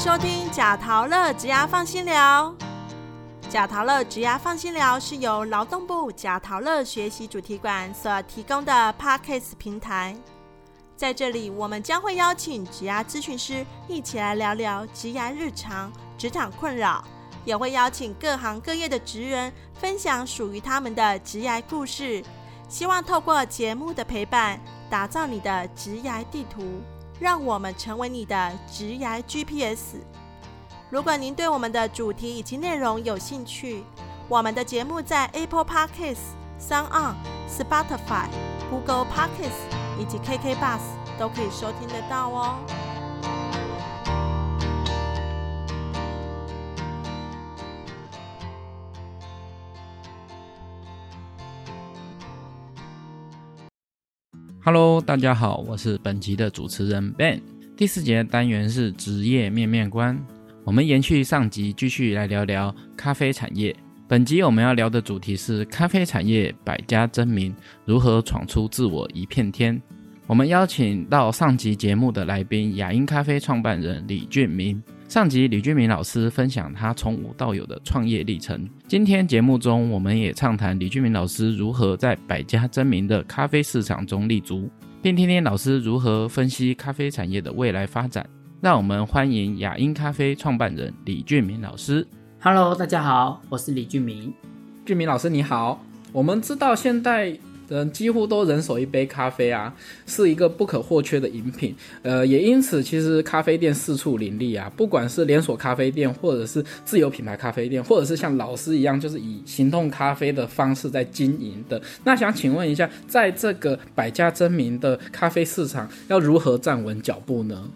收听贾陶乐职涯放心聊。贾陶乐职涯放心聊是由劳动部贾陶乐学习主题馆所提供的 Podcast 平台。在这里，我们将会邀请职涯咨询师一起来聊聊职涯日常、职场困扰，也会邀请各行各业的职人分享属于他们的职涯故事。希望透过节目的陪伴，打造你的职涯地图。让我们成为你的职涯 GPS。如果您对我们的主题以及内容有兴趣，我们的节目在 Apple Podcasts、Sound On、Spotify、Google Podcasts 以及 KK Bus 都可以收听得到哦。Hello，大家好，我是本集的主持人 Ben。第四节单元是职业面面观，我们延续上集，继续来聊聊咖啡产业。本集我们要聊的主题是咖啡产业百家争鸣，如何闯出自我一片天。我们邀请到上集节目的来宾雅音咖啡创办人李俊明。上集李俊明老师分享他从无到有的创业历程。今天节目中，我们也畅谈李俊明老师如何在百家争鸣的咖啡市场中立足，并听听老师如何分析咖啡产业的未来发展。让我们欢迎雅音咖啡创办人李俊明老师。Hello，大家好，我是李俊明。俊明老师你好。我们知道现在。人几乎都人手一杯咖啡啊，是一个不可或缺的饮品。呃，也因此，其实咖啡店四处林立啊，不管是连锁咖啡店，或者是自有品牌咖啡店，或者是像老师一样，就是以行动咖啡的方式在经营的。那想请问一下，在这个百家争鸣的咖啡市场，要如何站稳脚步呢？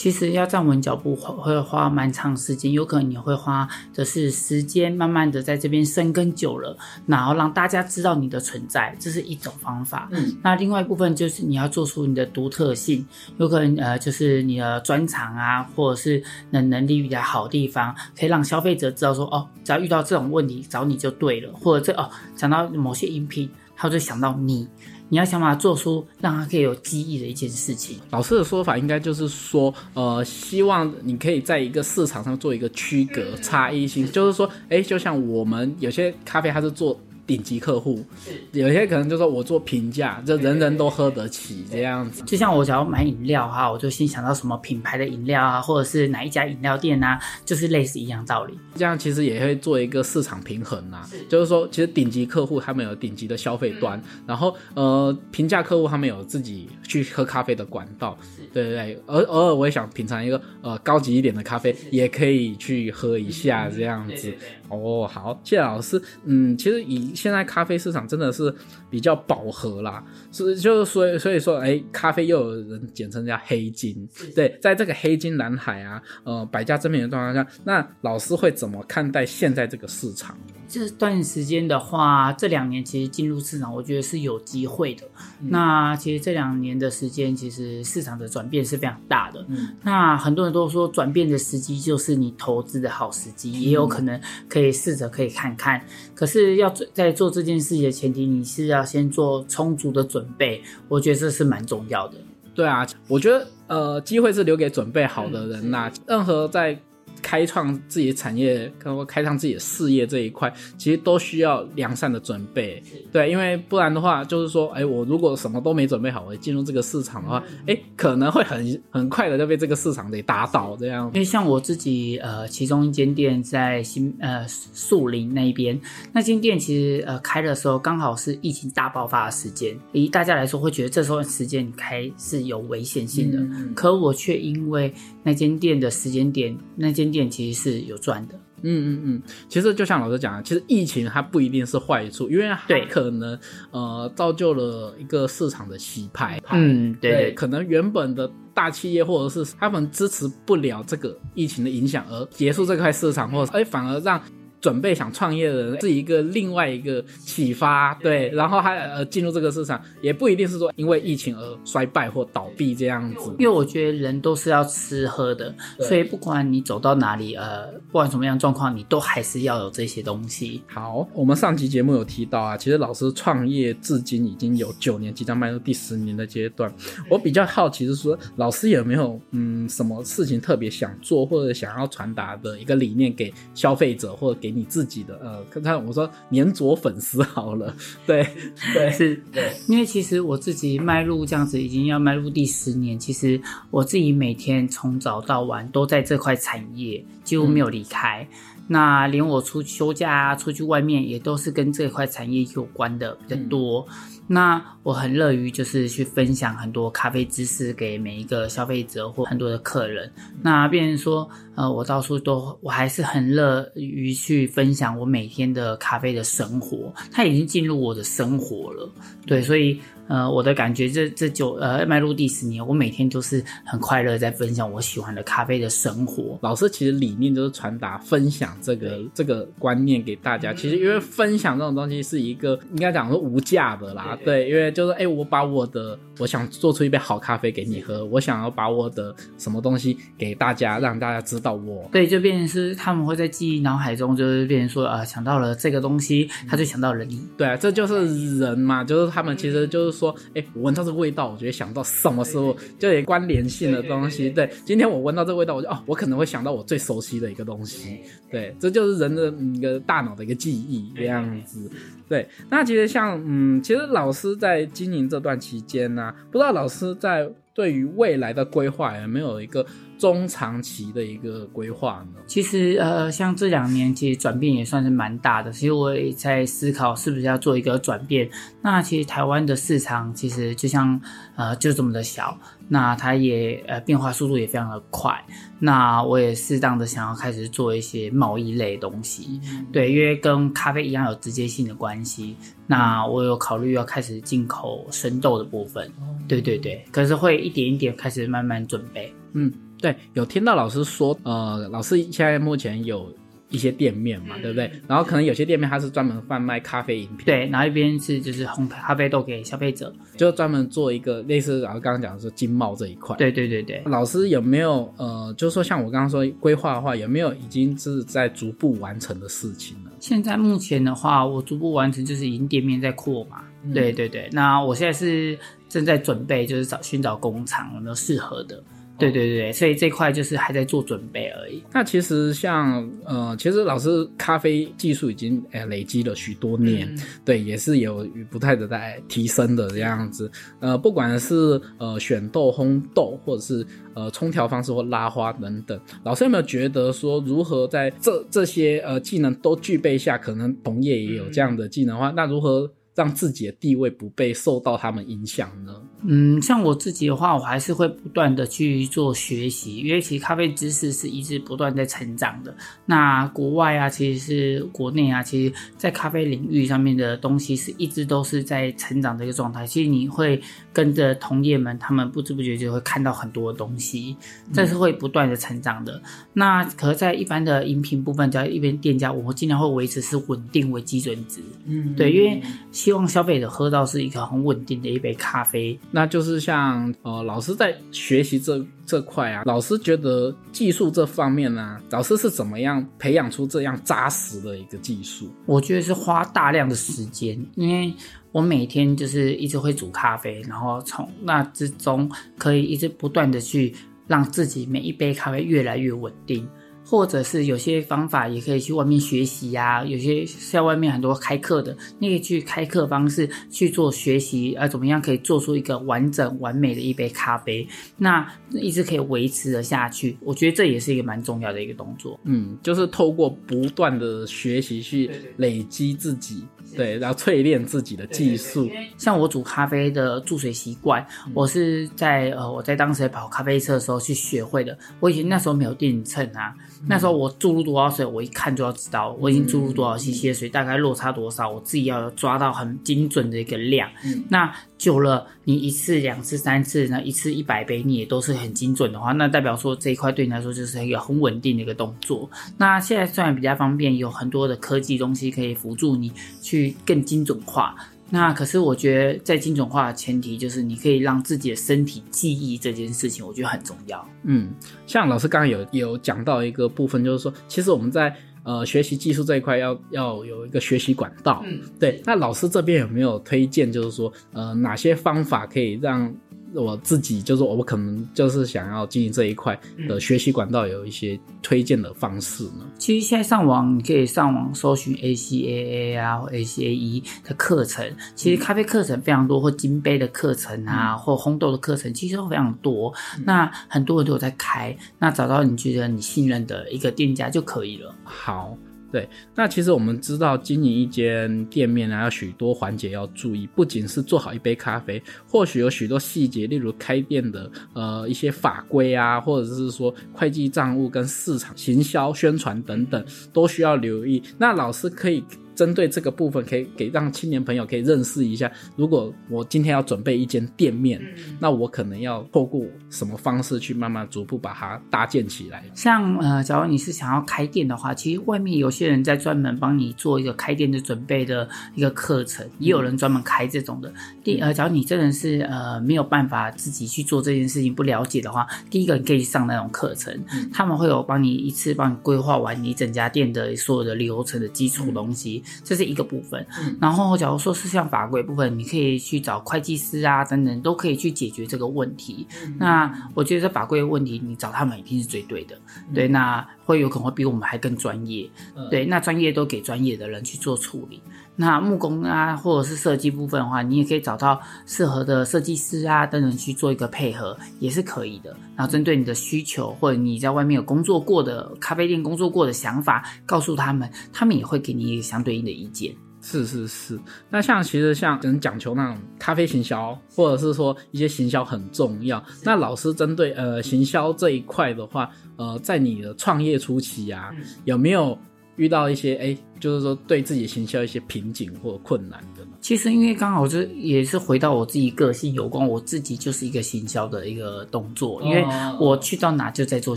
其实要站稳脚步会花蛮长时间，有可能你会花的是时间，慢慢的在这边生根久了，然后让大家知道你的存在，这是一种方法。嗯，那另外一部分就是你要做出你的独特性，有可能呃就是你的专长啊，或者是能能力比较好地方，可以让消费者知道说哦，只要遇到这种问题找你就对了，或者这哦想到某些饮品，他就想到你。你要想办法做出让他可以有记忆的一件事情。老师的说法应该就是说，呃，希望你可以在一个市场上做一个区隔差异性，就是说，哎，就像我们有些咖啡，它是做。顶级客户，有些可能就说我做平价，就人人都喝得起这样子。就像我想要买饮料哈，我就先想到什么品牌的饮料啊，或者是哪一家饮料店啊，就是类似一样道理。这样其实也会做一个市场平衡啊，就是说，其实顶级客户他们有顶级的消费端，然后呃，平价客户他们有自己去喝咖啡的管道。对对对，而偶尔我也想品尝一个呃高级一点的咖啡，也可以去喝一下这样子。哦，好，谢谢老师。嗯，其实以现在咖啡市场真的是比较饱和啦，是就是所以所以说，哎，咖啡又有人简称叫黑金。对，在这个黑金蓝海啊，呃，百家争鸣的状况下，那老师会怎么看待现在这个市场？这段时间的话，这两年其实进入市场，我觉得是有机会的。那其实这两年的时间，其实市场的转变是非常大的。嗯那很多人都说，转变的时机就是你投资的好时机，也有可能可以试着可以看看。可是要在做这件事情的前提，你是要先做充足的准备。我觉得这是蛮重要的。对啊，我觉得呃，机会是留给准备好的人呐。任何在开创自己的产业，包括开创自己的事业这一块，其实都需要良善的准备。对，因为不然的话，就是说，哎，我如果什么都没准备好，我进入这个市场的话，哎，可能会很很快的就被这个市场给打倒这样。因为像我自己，呃，其中一间店在新呃树林那边，那间店其实呃开的时候刚好是疫情大爆发的时间，以大家来说会觉得这时候时间开是有危险性的，可我却因为那间店的时间点，那间。店其实是有赚的，嗯嗯嗯，其实就像老师讲的，其实疫情它不一定是坏处，因为它可能呃造就了一个市场的洗牌，嗯对，可能原本的大企业或者是他们支持不了这个疫情的影响而结束这块市场，或者哎反而让准备想创业的人是一个另外一个启发，对，然后还呃进入这个市场，也不一定是说因为疫情而衰败或倒闭这样子。因为我觉得人都是要吃喝的，所以不管你走到哪里，呃，不管什么样状况，你都还是要有这些东西。好，我们上集节目有提到啊，其实老师创业至今已经有九年，即将迈入第十年的阶段。我比较好奇是说，老师有没有嗯什么事情特别想做或者想要传达的一个理念给消费者，或者给你自己的呃，看看我说年左粉丝好了，对 对。是，对，因为其实我自己迈入这样子，已经要迈入第十年，其实我自己每天从早到晚都在这块产业，几乎没有离开。那连我出休假啊，出去外面也都是跟这块产业有关的比较多。那我很乐于就是去分享很多咖啡知识给每一个消费者或很多的客人。那变成说，呃，我到处都，我还是很乐于去分享我每天的咖啡的生活，它已经进入我的生活了。对，所以。呃，我的感觉这这九呃迈入第十年，我每天都是很快乐，在分享我喜欢的咖啡的生活。老师其实理念就是传达分享这个这个观念给大家。其实因为分享这种东西是一个应该讲说无价的啦，对，因为就是哎，我把我的我想做出一杯好咖啡给你喝，我想要把我的什么东西给大家，让大家知道我。对，就变成是他们会在记忆脑海中，就是变成说啊，想到了这个东西，他就想到了你。对啊，这就是人嘛，就是他们其实就是。说，哎，我闻到这味道，我觉得想到什么时候就有关联性的东西。对，今天我闻到这味道，我就哦，我可能会想到我最熟悉的一个东西。对，这就是人的一个大脑的一个记忆这样子。对，那其实像，嗯，其实老师在经营这段期间呢，不知道老师在对于未来的规划有没有一个。中长期的一个规划呢？其实，呃，像这两年，其实转变也算是蛮大的。其实我也在思考，是不是要做一个转变。那其实台湾的市场，其实就像，呃，就这么的小。那它也，呃，变化速度也非常的快。那我也适当的想要开始做一些贸易类东西，对，因为跟咖啡一样有直接性的关系。那我有考虑要开始进口生豆的部分。对对对，可是会一点一点开始慢慢准备。嗯。对，有听到老师说，呃，老师现在目前有一些店面嘛，对不对？然后可能有些店面它是专门贩卖咖啡饮品，对，然后一边是就是烘咖啡豆给消费者，就专门做一个类似，然后刚刚讲的是经贸这一块。对对对对，老师有没有呃，就是说像我刚刚说规划的话，有没有已经是在逐步完成的事情呢？现在目前的话，我逐步完成就是已经店面在扩嘛。对对对，那我现在是正在准备，就是找寻找工厂有没有适合的。对对对，所以这块就是还在做准备而已。那其实像呃，其实老师咖啡技术已经呃累积了许多年，对，也是有不太的在提升的这样子。呃，不管是呃选豆、烘豆，或者是呃冲调方式或拉花等等，老师有没有觉得说，如何在这这些呃技能都具备下，可能同业也有这样的技能的话，那如何？让自己的地位不被受到他们影响呢？嗯，像我自己的话，我还是会不断的去做学习，因为其实咖啡知识是一直不断在成长的。那国外啊，其实是国内啊，其实在咖啡领域上面的东西是一直都是在成长的一个状态。其实你会跟着同业们，他们不知不觉就会看到很多东西，这是会不断的成长的。那可是，在一般的饮品部分，只要一边店家，我们尽量会维持是稳定为基准值。嗯，对，因为。希望消费者喝到是一个很稳定的一杯咖啡，那就是像呃老师在学习这这块啊，老师觉得技术这方面呢，老师是怎么样培养出这样扎实的一个技术？我觉得是花大量的时间，因为我每天就是一直会煮咖啡，然后从那之中可以一直不断的去让自己每一杯咖啡越来越稳定。或者是有些方法也可以去外面学习呀，有些在外面很多开课的，你可以去开课方式去做学习，呃，怎么样可以做出一个完整完美的一杯咖啡，那一直可以维持的下去，我觉得这也是一个蛮重要的一个动作。嗯，就是透过不断的学习去累积自己。对，然后淬炼自己的技术。像我煮咖啡的注水习惯，我是在呃我在当时跑咖啡车的时候去学会的。我以前那时候没有电影秤啊，那时候我注入多少水，我一看就要知道我已经注入多少 CC 的水，大概落差多少，我自己要抓到很精准的一个量。那久了，你一次、两次、三次，那一次一百杯，你也都是很精准的话，那代表说这一块对你来说就是一个很稳定的一个动作。那现在虽然比较方便，有很多的科技东西可以辅助你去更精准化。那可是我觉得，在精准化的前提，就是你可以让自己的身体记忆这件事情，我觉得很重要。嗯，像老师刚刚有有讲到一个部分，就是说，其实我们在呃学习技术这一块，要要有一个学习管道。嗯，对。那老师这边有没有推荐，就是说，呃，哪些方法可以让我自己，就是我可能就是想要经营这一块的学习管道，有一些推荐的方式呢？其实现在上网，你可以上网搜寻 ACAA 啊或 ACAE 的课程。其实咖啡课程非常多，或金杯的课程啊，或烘豆的课程，其实都非常多。那很多人都有在开，那找到你觉得你信任的一个店家就可以了。好。对，那其实我们知道经营一间店面啊，有许多环节要注意，不仅是做好一杯咖啡，或许有许多细节，例如开店的呃一些法规啊，或者是说会计账务跟市场行销宣传等等，都需要留意。那老师可以。针对这个部分，可以给让青年朋友可以认识一下。如果我今天要准备一间店面，那我可能要透过什么方式去慢慢逐步把它搭建起来？像呃，假如你是想要开店的话，其实外面有些人在专门帮你做一个开店的准备的一个课程，也有人专门开这种的。第呃，假如你真的是呃没有办法自己去做这件事情，不了解的话，第一个你可以上那种课程，他们会有帮你一次帮你规划完你整家店的所有的流程的基础东西。这是一个部分，然后假如说是像法规部分，你可以去找会计师啊等等，都可以去解决这个问题。那我觉得这法规的问题，你找他们一定是最对的。对，那会有可能会比我们还更专业。对，那专业都给专业的人去做处理。那木工啊，或者是设计部分的话，你也可以找到适合的设计师啊等等去做一个配合，也是可以的。然后针对你的需求，或者你在外面有工作过的咖啡店工作过的想法，告诉他们，他们也会给你一个相对应的意见。是是是。那像其实像人讲求那种咖啡行销，或者是说一些行销很重要。那老师针对呃行销这一块的话，呃，在你的创业初期啊，有没有遇到一些哎？就是说，对自己行销一些瓶颈或困难。其实，因为刚好是也是回到我自己个性有关，我自己就是一个行销的一个动作。因为我去到哪就在做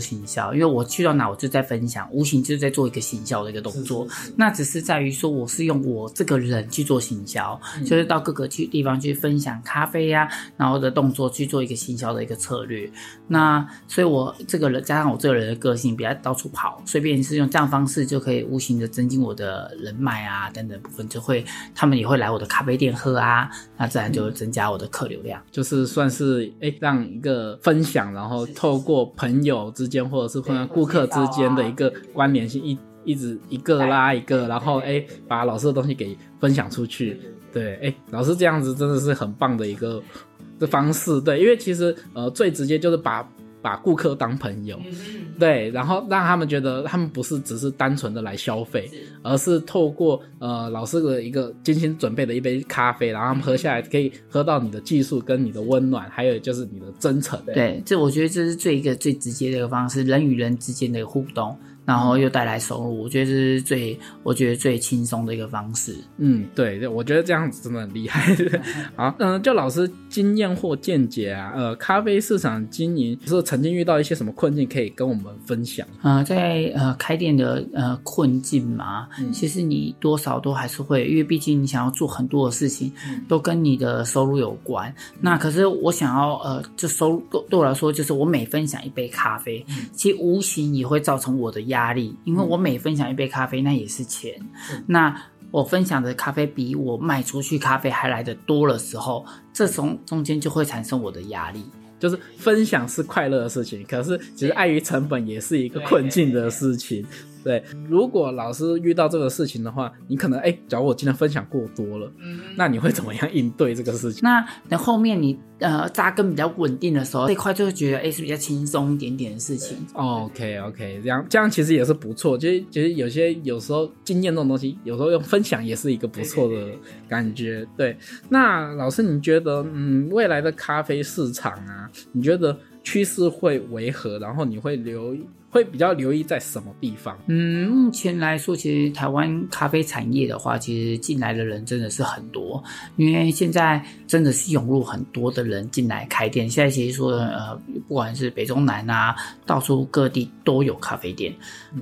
行销，因为我去到哪我就在分享，无形就是在做一个行销的一个动作。那只是在于说，我是用我这个人去做行销，就是到各个去地方去分享咖啡呀，然后的动作去做一个行销的一个策略。那所以，我这个人加上我这个人的个性，比较到处跑，随便是用这样方式就可以无形的增进我的。人脉啊等等部分就会，他们也会来我的咖啡店喝啊，那自然就增加我的客流量，就是算是哎让一个分享，然后透过朋友之间或者是朋友顾客之间的一个关联性，一一直一个拉一个，然后哎把老师的东西给分享出去，对，哎老师这样子真的是很棒的一个的方式，对，因为其实呃最直接就是把。把顾客当朋友，对，然后让他们觉得他们不是只是单纯的来消费，而是透过呃老师的一个精心准备的一杯咖啡，然后他们喝下来可以喝到你的技术跟你的温暖，还有就是你的真诚。对，这我觉得这是最一个最直接的一个方式，人与人之间的互动。然后又带来收入，我觉得这是最我觉得最轻松的一个方式。嗯，对，我觉得这样子真的很厉害。好，嗯，就老师经验或见解啊，呃，咖啡市场经营是曾经遇到一些什么困境，可以跟我们分享？呃，在呃开店的呃困境嘛，其实你多少都还是会，因为毕竟你想要做很多的事情，都跟你的收入有关。那可是我想要呃，就收入对对我来说，就是我每分享一杯咖啡，其实无形也会造成我的压。压力，因为我每分享一杯咖啡，那也是钱。那我分享的咖啡比我卖出去咖啡还来的多的时候，这中中间就会产生我的压力。就是分享是快乐的事情，可是其实碍于成本也是一个困境的事情。对，如果老师遇到这个事情的话，你可能哎，假如我今天分享过多了，嗯，那你会怎么样应对这个事情？那等后面你呃扎根比较稳定的时候，这块就会觉得哎是比较轻松一点点的事情。OK OK，这样这样其实也是不错。其实其实有些有时候经验这种东西，有时候用分享也是一个不错的感觉。对，那老师你觉得嗯未来的咖啡市场啊，你觉得？趋势会为何？然后你会留会比较留意在什么地方？嗯，目前来说，其实台湾咖啡产业的话，其实进来的人真的是很多，因为现在真的是涌入很多的人进来开店。现在其实说，呃，不管是北中南啊，到处各地都有咖啡店，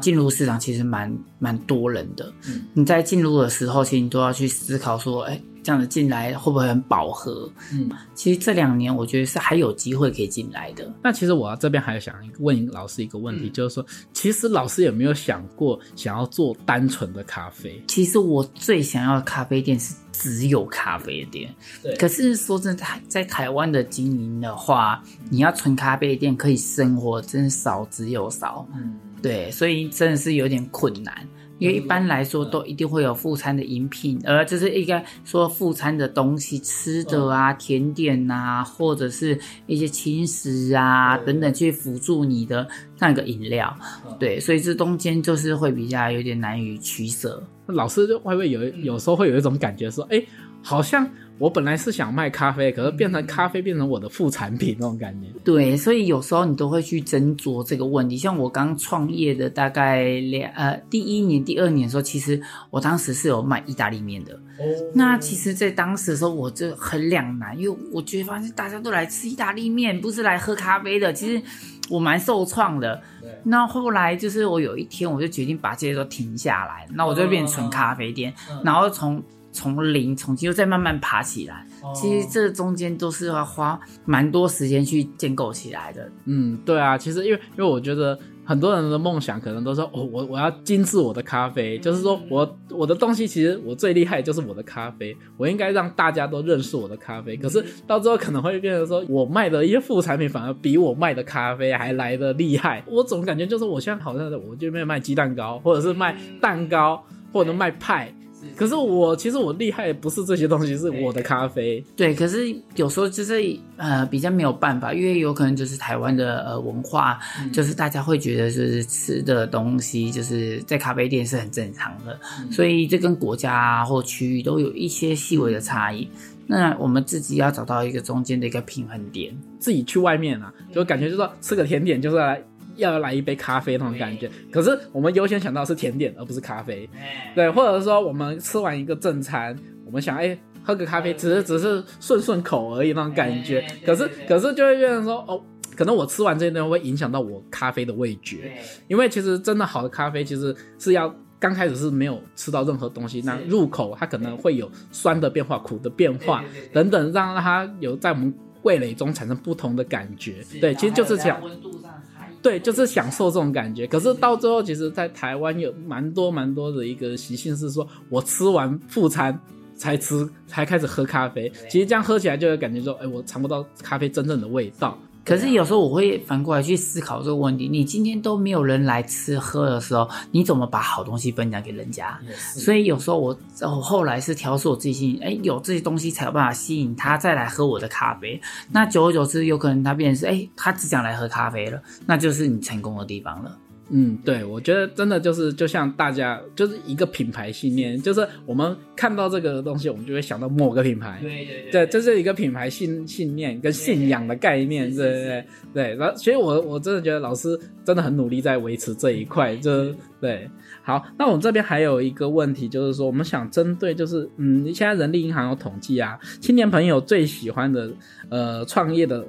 进入市场其实蛮蛮多人的。嗯你在进入的时候，其实你都要去思考说，哎，这样子进来会不会很饱和？嗯，其实这两年我觉得是还有机会可以进来的。那其实我这边还想问老师一个问题，嗯就是说，其实老师有没有想过想要做单纯的咖啡？其实我最想要的咖啡店是只有咖啡店。对可是说真的，在台湾的经营的话，你要纯咖啡店可以生活，真的少之又少。嗯，对，所以真的是有点困难。因为一般来说都一定会有副餐的饮品，呃，就是应该说副餐的东西，吃的啊、甜点啊，或者是一些轻食啊等等，去辅助你的那个饮料。对，所以这中间就是会比较有点难以取舍。老师就会不会有有时候会有一种感觉说，哎，好像我本来是想卖咖啡，可是变成咖啡变成我的副产品那种感觉。对，所以有时候你都会去斟酌这个问题。像我刚创业的大概两呃第一年、第二年的时候，其实我当时是有卖意大利面的。哦那其实，在当时的时候，我就很两难，因为我觉得发现大家都来吃意大利面，不是来喝咖啡的。其实我蛮受创的。那后来就是我有一天，我就决定把这些都停下来，那我就变成纯咖啡店，然后从从零重新又再慢慢爬起来。其实这中间都是要花蛮多时间去建构起来的。嗯，对啊，其实因为因为我觉得很多人的梦想可能都说，哦，我我要精致我的咖啡，就是说我我的东西其实我最厉害就是我的咖啡，我应该让大家都认识我的咖啡。可是到最后可能会变成说我卖的一些副产品反而比我卖的咖啡还来的厉害。我总感觉就是我现在好像我这边卖鸡蛋糕，或者是卖蛋糕，或者卖派。可是我其实我厉害不是这些东西，是我的咖啡。对，可是有时候就是呃比较没有办法，因为有可能就是台湾的呃文化，就是大家会觉得就是吃的东西就是在咖啡店是很正常的，所以这跟国家啊或区域都有一些细微的差异。那我们自己要找到一个中间的一个平衡点。自己去外面啊，就感觉就是说吃个甜点就是来要来一杯咖啡那种感觉。可是我们优先想到是甜点，而不是咖啡。对，或者说我们吃完一个正餐，我们想哎喝个咖啡，只是只是顺顺口而已那种感觉。可是可是就会变成说哦。可能我吃完这些东西会影响到我咖啡的味觉，因为其实真的好的咖啡其实是要刚开始是没有吃到任何东西，那入口它可能会有酸的变化、苦的变化等等，让它有在我们味蕾中产生不同的感觉。对，其实就是想温度上。对，就是享受这种感觉。可是到最后，其实，在台湾有蛮多蛮多的一个习性是说，我吃完副餐才吃，才开始喝咖啡。其实这样喝起来就会感觉说，哎，我尝不到咖啡真正的味道。可是有时候我会反过来去思考这个问题：你今天都没有人来吃喝的时候，你怎么把好东西分享给人家？所以有时候我我后来是调试我自己心，哎，有这些东西才有办法吸引他再来喝我的咖啡。那久而久之，有可能他变成是，哎，他只想来喝咖啡了，那就是你成功的地方了。嗯，对，我觉得真的就是，就像大家就是一个品牌信念，就是我们看到这个东西，我们就会想到某个品牌。对对对，这是一个品牌信信念跟信仰的概念，对对对对。然后，所以我我真的觉得老师真的很努力在维持这一块，就对。好，那我们这边还有一个问题，就是说我们想针对，就是嗯，现在人力银行有统计啊，青年朋友最喜欢的呃创业的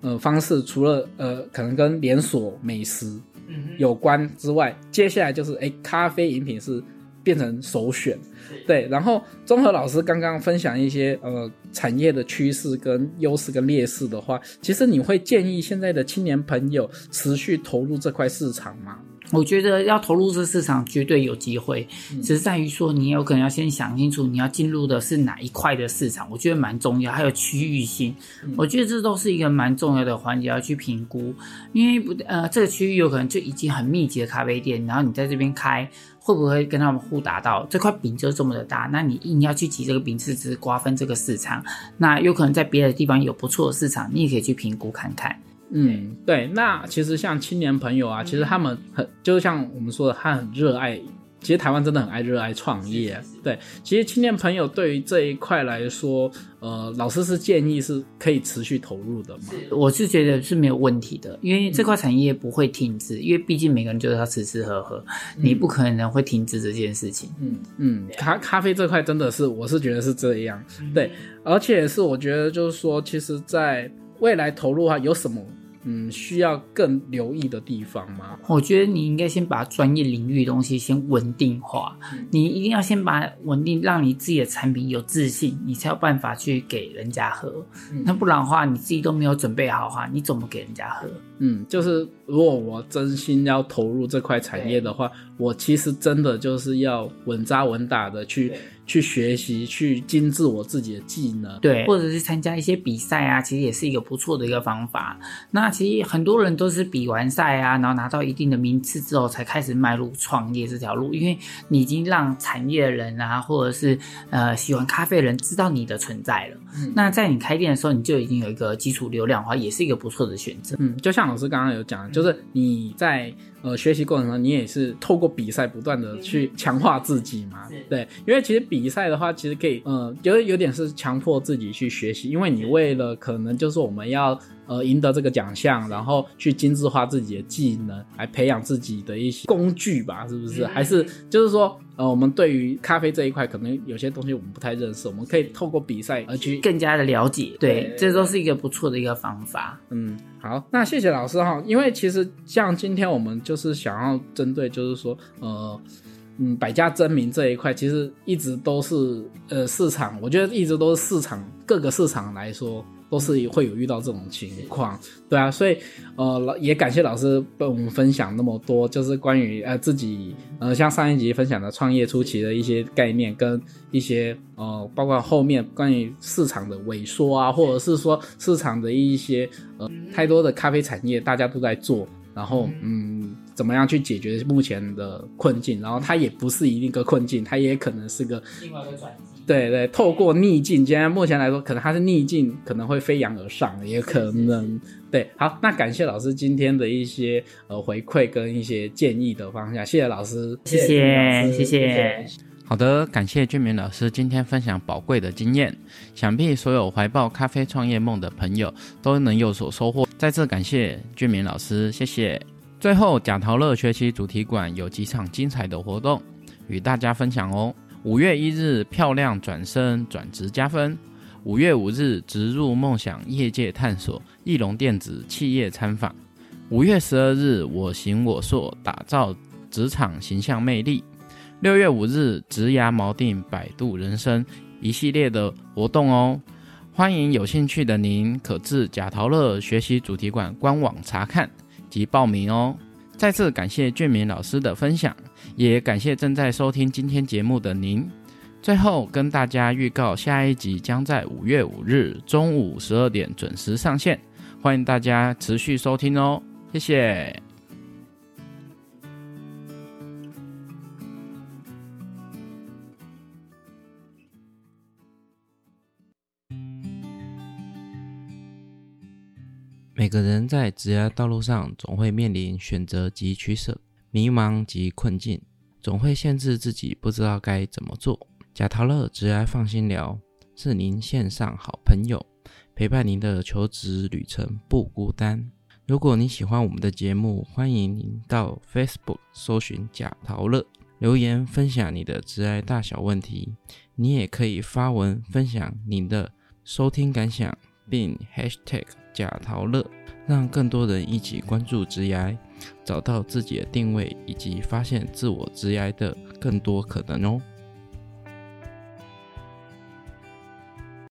呃方式，除了呃可能跟连锁美食有关之外，接下来就是哎咖啡饮品是变成首选。对，然后综合老师刚刚分享一些呃产业的趋势跟优势跟劣势的话，其实你会建议现在的青年朋友持续投入这块市场吗？我觉得要投入这市场绝对有机会，只是在于说你有可能要先想清楚你要进入的是哪一块的市场，我觉得蛮重要，还有区域性，我觉得这都是一个蛮重要的环节要去评估，因为不呃这个区域有可能就已经很密集的咖啡店，然后你在这边开。会不会跟他们互打到这块饼就这么的大？那你硬要去挤这个饼，是只是瓜分这个市场。那有可能在别的地方有不错的市场，你也可以去评估看看。嗯，对。那其实像青年朋友啊，其实他们很就是像我们说的，他很热爱其实台湾真的很爱热爱创业。对，其实青年朋友对于这一块来说，呃，老师是建议是可以持续投入的嘛？我是觉得是没有问题的，因为这块产业不会停止，因为毕竟每个人就是要吃吃喝喝，你不可能会停止这件事情。嗯嗯，咖咖啡这块真的是，我是觉得是这样。对，而且是我觉得就是说，其实在未来投入啊，有什么？嗯，需要更留意的地方吗？我觉得你应该先把专业领域的东西先稳定化，你一定要先把稳定，让你自己的产品有自信，你才有办法去给人家喝。那不然的话，你自己都没有准备好的话，你怎么给人家喝？嗯，就是如果我真心要投入这块产业的话，我其实真的就是要稳扎稳打的去。去学习，去精致我自己的技能，对，或者是参加一些比赛啊，其实也是一个不错的一个方法。那其实很多人都是比完赛啊，然后拿到一定的名次之后，才开始迈入创业这条路。因为你已经让产业的人啊，或者是呃喜欢咖啡的人知道你的存在了。那在你开店的时候，你就已经有一个基础流量的话，也是一个不错的选择。嗯，就像老师刚刚有讲，就是你在。呃，学习过程中，你也是透过比赛不断的去强化自己嘛？对，因为其实比赛的话，其实可以，呃，觉得有点是强迫自己去学习，因为你为了可能就是我们要。呃，赢得这个奖项，然后去精致化自己的技能，来培养自己的一些工具吧，是不是？还是就是说，呃，我们对于咖啡这一块，可能有些东西我们不太认识，我们可以透过比赛而去更加的了解。对，这都是一个不错的一个方法。嗯，好，那谢谢老师哈。因为其实像今天我们就是想要针对，就是说，呃，嗯，百家争鸣这一块，其实一直都是呃市场，我觉得一直都是市场各个市场来说。都是会有遇到这种情况，对啊，所以呃，也感谢老师跟我们分享那么多，就是关于呃自己呃像上一集分享的创业初期的一些概念，跟一些呃包括后面关于市场的萎缩啊，或者是说市场的一些呃太多的咖啡产业大家都在做，然后嗯怎么样去解决目前的困境，然后它也不是一定个困境，它也可能是个另外一个转机。对对，透过逆境，今天目前来说，可能它是逆境，可能会飞扬而上，也可能对。好，那感谢老师今天的一些呃回馈跟一些建议的方向，谢谢老师，谢谢谢谢。好的，感谢俊明老师今天分享宝贵的经验，想必所有怀抱咖啡创业梦的朋友都能有所收获。再次感谢俊明老师，谢谢。最后，贾陶乐学习主题馆有几场精彩的活动与大家分享哦。五月一日，漂亮转身转职加分；五月五日，直入梦想业界探索，翼龙电子企业参访；五月十二日，我行我素，打造职场形象魅力；六月五日，植牙锚定百度人生一系列的活动哦。欢迎有兴趣的您，可至贾陶乐学习主题馆官网查看及报名哦。再次感谢俊明老师的分享。也感谢正在收听今天节目的您。最后跟大家预告，下一集将在五月五日中午十二点准时上线，欢迎大家持续收听哦，谢谢。每个人在职业道路上总会面临选择及取舍。迷茫及困境，总会限制自己不知道该怎么做。贾陶乐直爱放心聊，是您线上好朋友，陪伴您的求职旅程不孤单。如果你喜欢我们的节目，欢迎您到 Facebook 搜寻贾陶乐，留言分享你的直爱大小问题。你也可以发文分享您的收听感想，并 Hashtag 贾陶乐，让更多人一起关注直癌。找到自己的定位，以及发现自我直癌的更多可能哦。